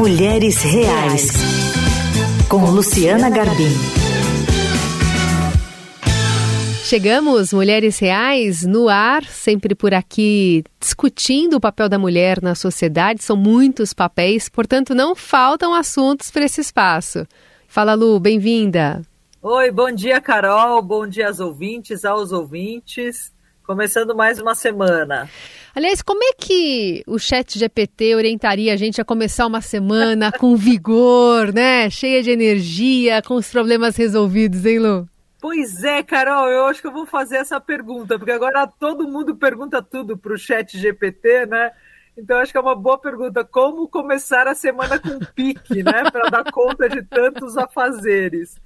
Mulheres Reais, com Luciana Garbim. Chegamos, Mulheres Reais, no ar, sempre por aqui, discutindo o papel da mulher na sociedade. São muitos papéis, portanto, não faltam assuntos para esse espaço. Fala, Lu, bem-vinda. Oi, bom dia, Carol. Bom dia aos ouvintes, aos ouvintes. Começando mais uma semana. Aliás, como é que o chat GPT orientaria a gente a começar uma semana com vigor, né? Cheia de energia, com os problemas resolvidos, hein, Lu? Pois é, Carol, eu acho que eu vou fazer essa pergunta, porque agora todo mundo pergunta tudo para o chat GPT, né? Então, acho que é uma boa pergunta. Como começar a semana com pique, né? Para dar conta de tantos afazeres.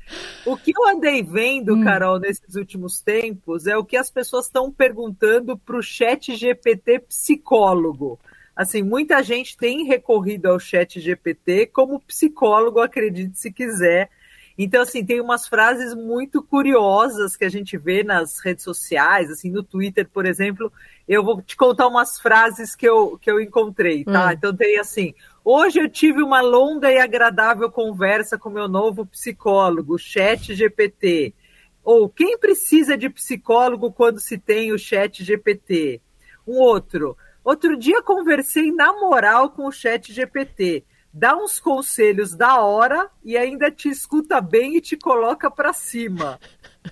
O que eu andei vendo, hum. Carol, nesses últimos tempos, é o que as pessoas estão perguntando para o chat GPT psicólogo. Assim, muita gente tem recorrido ao chat GPT como psicólogo, acredite se quiser. Então, assim, tem umas frases muito curiosas que a gente vê nas redes sociais, assim, no Twitter, por exemplo. Eu vou te contar umas frases que eu, que eu encontrei, tá? Hum. Então tem assim: hoje eu tive uma longa e agradável conversa com meu novo psicólogo, Chat GPT. Ou quem precisa de psicólogo quando se tem o Chat GPT? Um outro. Outro dia conversei na moral com o Chat GPT dá uns conselhos da hora e ainda te escuta bem e te coloca para cima.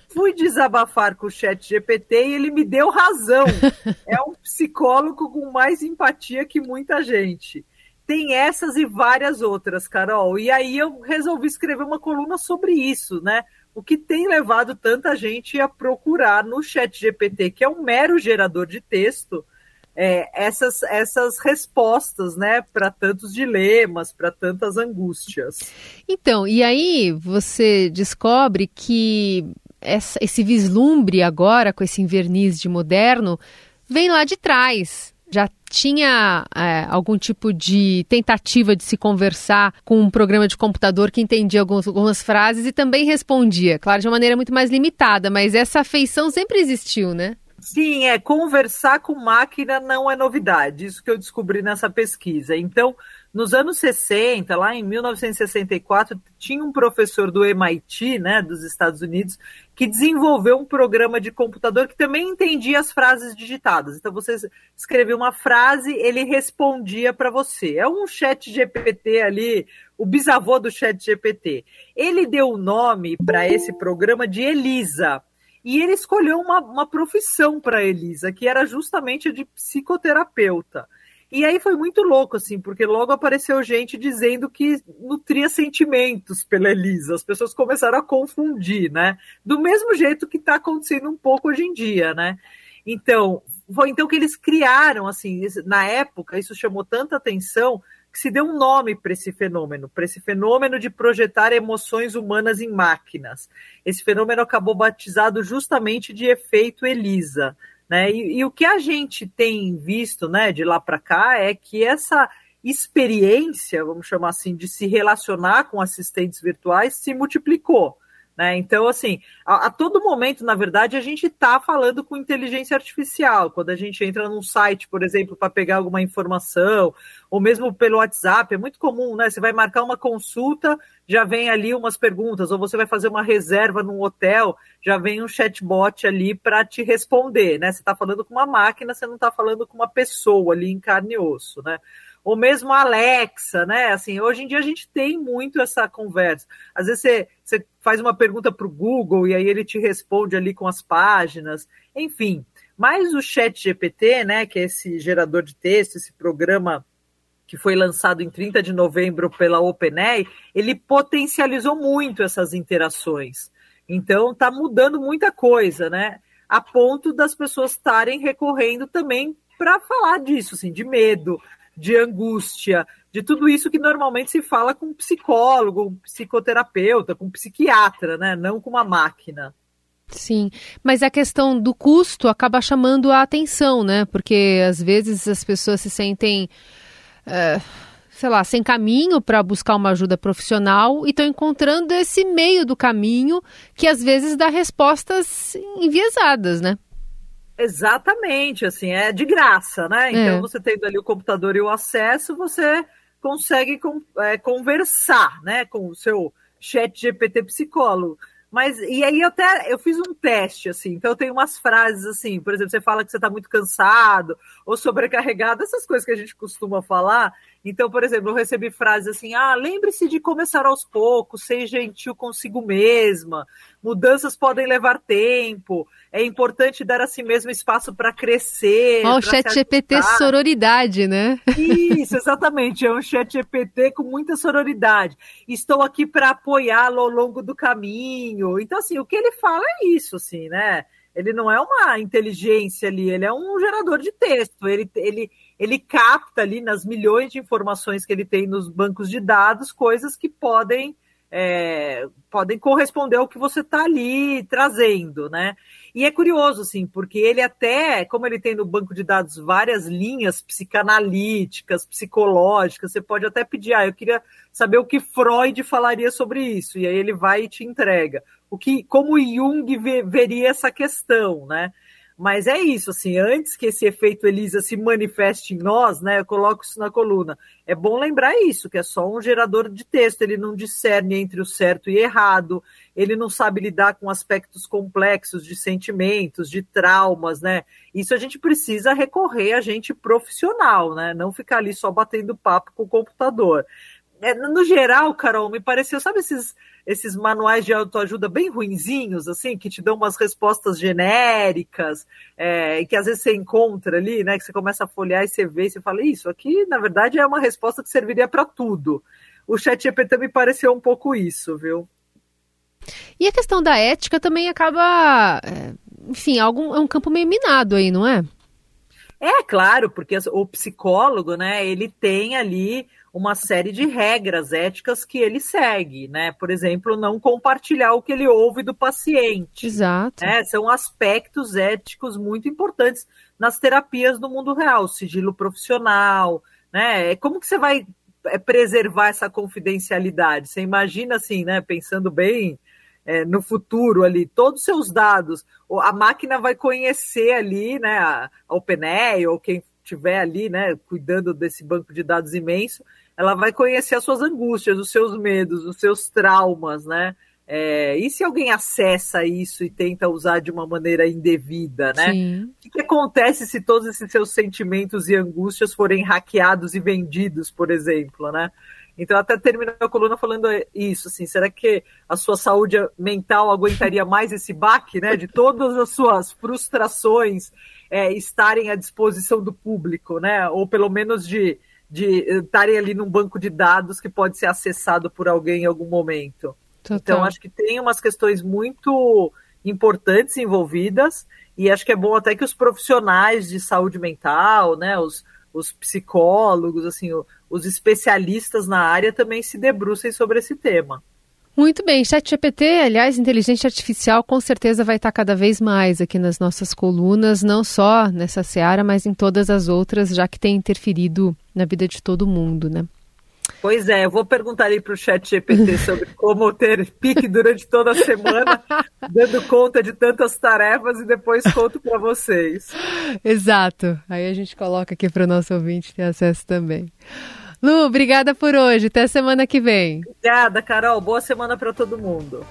Fui desabafar com o chat GPT e ele me deu razão. É um psicólogo com mais empatia que muita gente. Tem essas e várias outras, Carol. E aí eu resolvi escrever uma coluna sobre isso, né? O que tem levado tanta gente a procurar no chat GPT, que é um mero gerador de texto, é, essas, essas respostas, né, para tantos dilemas, para tantas angústias. Então, e aí você descobre que essa, esse vislumbre agora, com esse verniz de moderno, vem lá de trás. Já tinha é, algum tipo de tentativa de se conversar com um programa de computador que entendia algumas, algumas frases e também respondia, claro, de uma maneira muito mais limitada, mas essa afeição sempre existiu, né? Sim, é conversar com máquina não é novidade, isso que eu descobri nessa pesquisa. Então, nos anos 60, lá em 1964, tinha um professor do MIT, né, dos Estados Unidos, que desenvolveu um programa de computador que também entendia as frases digitadas. Então, você escrevia uma frase, ele respondia para você. É um chat GPT ali, o bisavô do chat GPT. Ele deu o nome para esse programa de Elisa e ele escolheu uma, uma profissão para Elisa, que era justamente a de psicoterapeuta. E aí foi muito louco, assim, porque logo apareceu gente dizendo que nutria sentimentos pela Elisa. As pessoas começaram a confundir, né? Do mesmo jeito que está acontecendo um pouco hoje em dia, né? Então, foi então que eles criaram, assim, na época, isso chamou tanta atenção que se deu um nome para esse fenômeno, para esse fenômeno de projetar emoções humanas em máquinas. Esse fenômeno acabou batizado justamente de efeito Elisa. Né? E, e o que a gente tem visto né, de lá para cá é que essa experiência, vamos chamar assim, de se relacionar com assistentes virtuais se multiplicou. Né? Então, assim, a, a, todo momento, na verdade, a gente está falando com inteligência artificial. Quando a gente entra num site, por exemplo, para pegar alguma informação, ou mesmo pelo WhatsApp, é muito comum, né? Você vai marcar uma consulta, já vem ali umas perguntas, ou você vai fazer uma reserva num hotel, já vem um chatbot ali para te responder, né? Você está falando com uma máquina, você não está falando com uma pessoa ali em carne e osso, né? Ou mesmo a Alexa, né? Assim, hoje em dia a gente tem muito essa conversa. Às vezes você, você faz uma pergunta para o Google e aí ele te responde ali com as páginas, enfim. Mas o Chat GPT, né, que é esse gerador de texto, esse programa que foi lançado em 30 de novembro pela OpenAI, ele potencializou muito essas interações. Então está mudando muita coisa, né? A ponto das pessoas estarem recorrendo também para falar disso, assim, de medo, de angústia, de tudo isso que normalmente se fala com um psicólogo, um psicoterapeuta, com um psiquiatra, né? Não com uma máquina. Sim, mas a questão do custo acaba chamando a atenção, né? Porque às vezes as pessoas se sentem, uh, sei lá, sem caminho para buscar uma ajuda profissional e estão encontrando esse meio do caminho que às vezes dá respostas enviesadas, né? Exatamente, assim, é de graça, né? Então, é. você tendo ali o computador e o acesso, você consegue é, conversar né, com o seu chat GPT psicólogo. Mas, e aí eu até eu fiz um teste, assim, então eu tenho umas frases assim, por exemplo, você fala que você está muito cansado ou sobrecarregado, essas coisas que a gente costuma falar. Então, por exemplo, eu recebi frases assim: ah, lembre-se de começar aos poucos, ser gentil consigo mesma, mudanças podem levar tempo, é importante dar a si mesmo espaço para crescer. Ó, o chat GPT sororidade, né? Isso, exatamente, é um chat GPT com muita sororidade. Estou aqui para apoiá-lo ao longo do caminho. Então, assim, o que ele fala é isso, assim, né? Ele não é uma inteligência ali, ele é um gerador de texto. Ele, ele, ele capta ali nas milhões de informações que ele tem nos bancos de dados coisas que podem é, podem corresponder ao que você está ali trazendo, né? E é curioso, assim, porque ele até, como ele tem no banco de dados várias linhas psicanalíticas, psicológicas, você pode até pedir, ah, eu queria saber o que Freud falaria sobre isso, e aí ele vai e te entrega. O que, como Jung veria essa questão, né? Mas é isso, assim, antes que esse efeito Elisa se manifeste em nós, né? Eu coloco isso na coluna. É bom lembrar isso, que é só um gerador de texto, ele não discerne entre o certo e errado, ele não sabe lidar com aspectos complexos de sentimentos, de traumas, né? Isso a gente precisa recorrer a gente profissional, né? Não ficar ali só batendo papo com o computador. É, no geral, Carol, me pareceu, sabe esses, esses manuais de autoajuda bem ruinzinhos, assim, que te dão umas respostas genéricas, é, que às vezes você encontra ali, né, que você começa a folhear e você vê e você fala, isso aqui, na verdade, é uma resposta que serviria para tudo. O chat GPT me pareceu um pouco isso, viu? E a questão da ética também acaba, é, enfim, algum, é um campo meio minado aí, não é? É, claro, porque o psicólogo, né, ele tem ali uma série de regras éticas que ele segue, né? Por exemplo, não compartilhar o que ele ouve do paciente. Exato. Né? São aspectos éticos muito importantes nas terapias do mundo real, sigilo profissional, né? É como que você vai é, preservar essa confidencialidade? Você imagina assim, né? Pensando bem é, no futuro ali, todos os seus dados, a máquina vai conhecer ali, né? A, a OpenAI ou quem tiver ali, né? Cuidando desse banco de dados imenso ela vai conhecer as suas angústias, os seus medos, os seus traumas, né? É, e se alguém acessa isso e tenta usar de uma maneira indevida, né? Sim. O que, que, acontece se todos esses seus sentimentos e angústias forem hackeados e vendidos, por exemplo, né? Então, até terminou a coluna falando isso, assim, será que a sua saúde mental aguentaria mais esse baque, né? De todas as suas frustrações é, estarem à disposição do público, né? Ou pelo menos de de estarem ali num banco de dados que pode ser acessado por alguém em algum momento. Total. Então, acho que tem umas questões muito importantes envolvidas e acho que é bom até que os profissionais de saúde mental, né, os, os psicólogos, assim, os especialistas na área também se debrucem sobre esse tema. Muito bem, ChatGPT, aliás, inteligência artificial, com certeza vai estar cada vez mais aqui nas nossas colunas, não só nessa seara, mas em todas as outras, já que tem interferido na vida de todo mundo, né? Pois é, eu vou perguntar aí para o chat GPT sobre como ter pique durante toda a semana, dando conta de tantas tarefas e depois conto para vocês. Exato. Aí a gente coloca aqui para o nosso ouvinte ter acesso também. Lu, obrigada por hoje. Até semana que vem. Obrigada, Carol. Boa semana para todo mundo.